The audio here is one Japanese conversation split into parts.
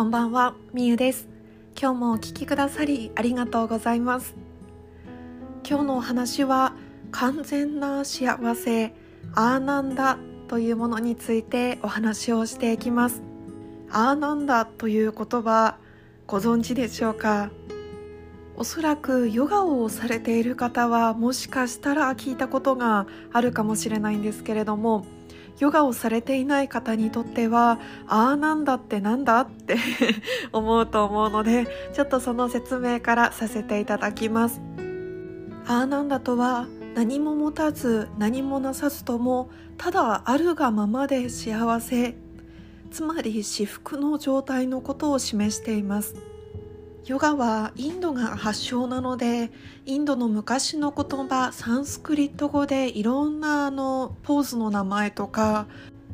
こんばんは、みゆです。今日もお聞きくださりありがとうございます。今日のお話は完全な幸せ、アーナンダというものについてお話をしていきます。アーナンダという言葉ご存知でしょうか？おそらくヨガをされている方はもしかしたら聞いたことがあるかもしれないんですけれどもヨガをされていない方にとってはああなんだってなんだって 思うと思うのでちょっとその説明からさせていただきます。ああなんだとは何も持たず何もなさずともただあるがままで幸せ。つまり至福の状態のことを示しています。ヨガはインドが発祥なのでインドの昔の言葉サンスクリット語でいろんなあのポーズの名前とか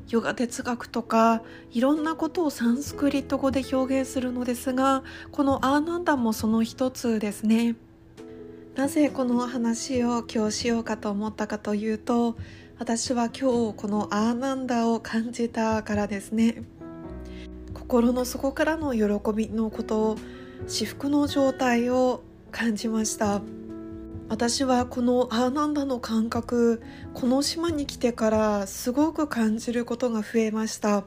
ヨガ哲学とかいろんなことをサンスクリット語で表現するのですがこのアーナンダもその一つですね。なぜこの話を今日しようかと思ったかというと私は今日このアーナンダを感じたからですね。心の底からの喜びのことを至福の状態を感じました私はこのアーナンダの感覚この島に来てからすごく感じることが増えました。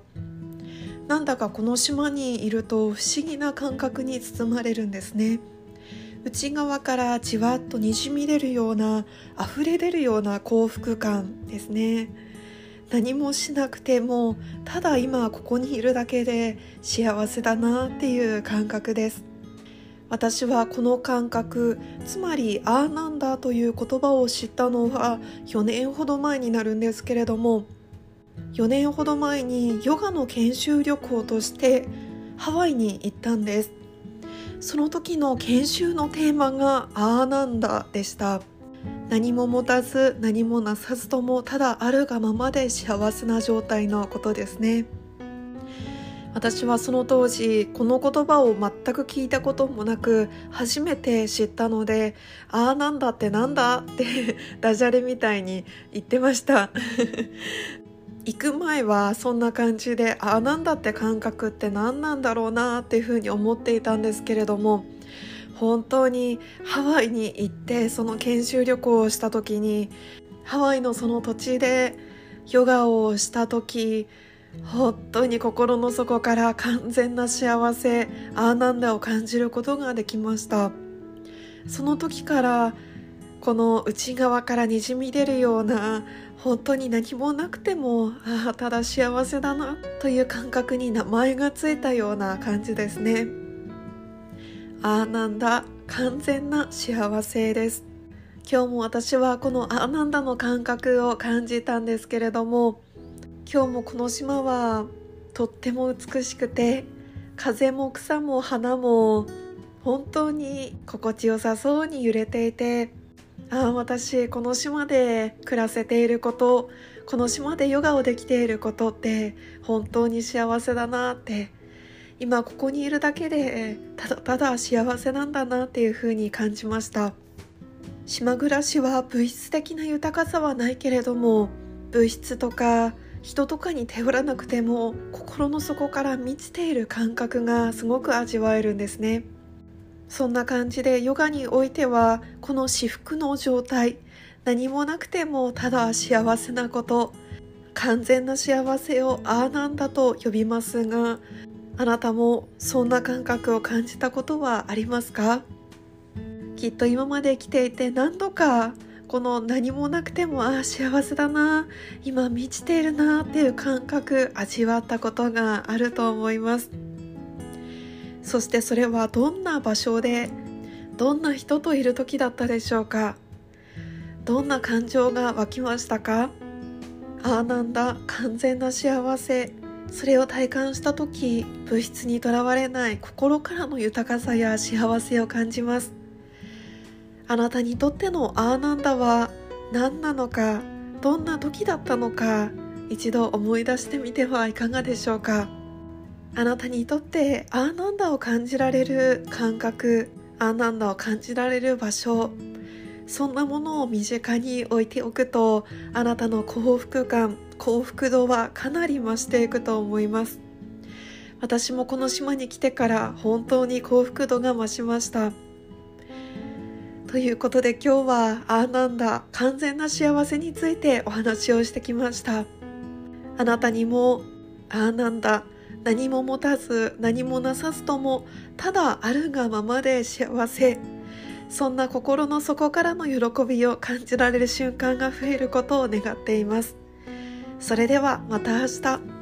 なんだかこの島にいると不思議な感覚に包まれるんですね。内側からじわっとにじみ出るような溢れ出るような幸福感ですね。何もしなくてもただ今ここにいるだけで幸せだなっていう感覚です。私はこの感覚つまりアーナンダという言葉を知ったのは4年ほど前になるんですけれども4年ほど前にヨガの研修旅行としてハワイに行ったんです。その時の研修のテーマがアーナンダでした。何も持たず何もなさずともただあるがままで幸せな状態のことですね。私はその当時この言葉を全く聞いたこともなく初めて知ったので「ああなんだってなんだ?」って ダジャレみたいに言ってました 行く前はそんな感じでああなんだって感覚って何なんだろうなっていうふうに思っていたんですけれども本当にハワイに行ってその研修旅行をした時にハワイのその土地でヨガをした時本当に心の底から完全な幸せアーナンダを感じることができました。その時からこの内側からにじみ出るような本当に何もなくてもああただ幸せだなという感覚に名前がついたような感じですね。アーナンダ完全な幸せです。今日も私はこのアーナンダの感覚を感じたんですけれども今日もこの島はとっても美しくて風も草も花も本当に心地よさそうに揺れていてああ私この島で暮らせていることこの島でヨガをできていることって本当に幸せだなって今ここにいるだけでただただ幸せなんだなっていうふうに感じました。島暮らしは物質的な豊かさはないけれども物質とか人とかに頼らなくても心の底から満ちている感覚がすごく味わえるんですね。そんな感じでヨガにおいてはこの至福の状態何もなくてもただ幸せなこと完全な幸せをああなんだと呼びますがあなたもそんな感覚を感じたことはありますか？きっと今まで生きていて何度かこの何もなくてもああ幸せだな今満ちているなっていう感覚味わったことがあると思います。そしてそれはどんな場所でどんな人といる時だったでしょうか。どんな感情が湧きましたか。ああなんだ完全な幸せ。それを体感した時物質にとらわれない心からの豊かさや幸せを感じます。あなたにとってのアーナンダは何なのかどんな時だったのか一度思い出してみてはいかがでしょうか。あなたにとってアーナンダを感じられる感覚アーナンダを感じられる場所そんなものを身近に置いておくとあなたの幸福感幸福度はかなり増していくと思います。私もこの島に来てから本当に幸福度が増しました。ということで今日はああなんだ完全な幸せについてお話をしてきました。あなたにもああなんだ何も持たず何もなさずともただあるがままで幸せ。そんな心の底からの喜びを感じられる瞬間が増えることを願っています。それではまた明日。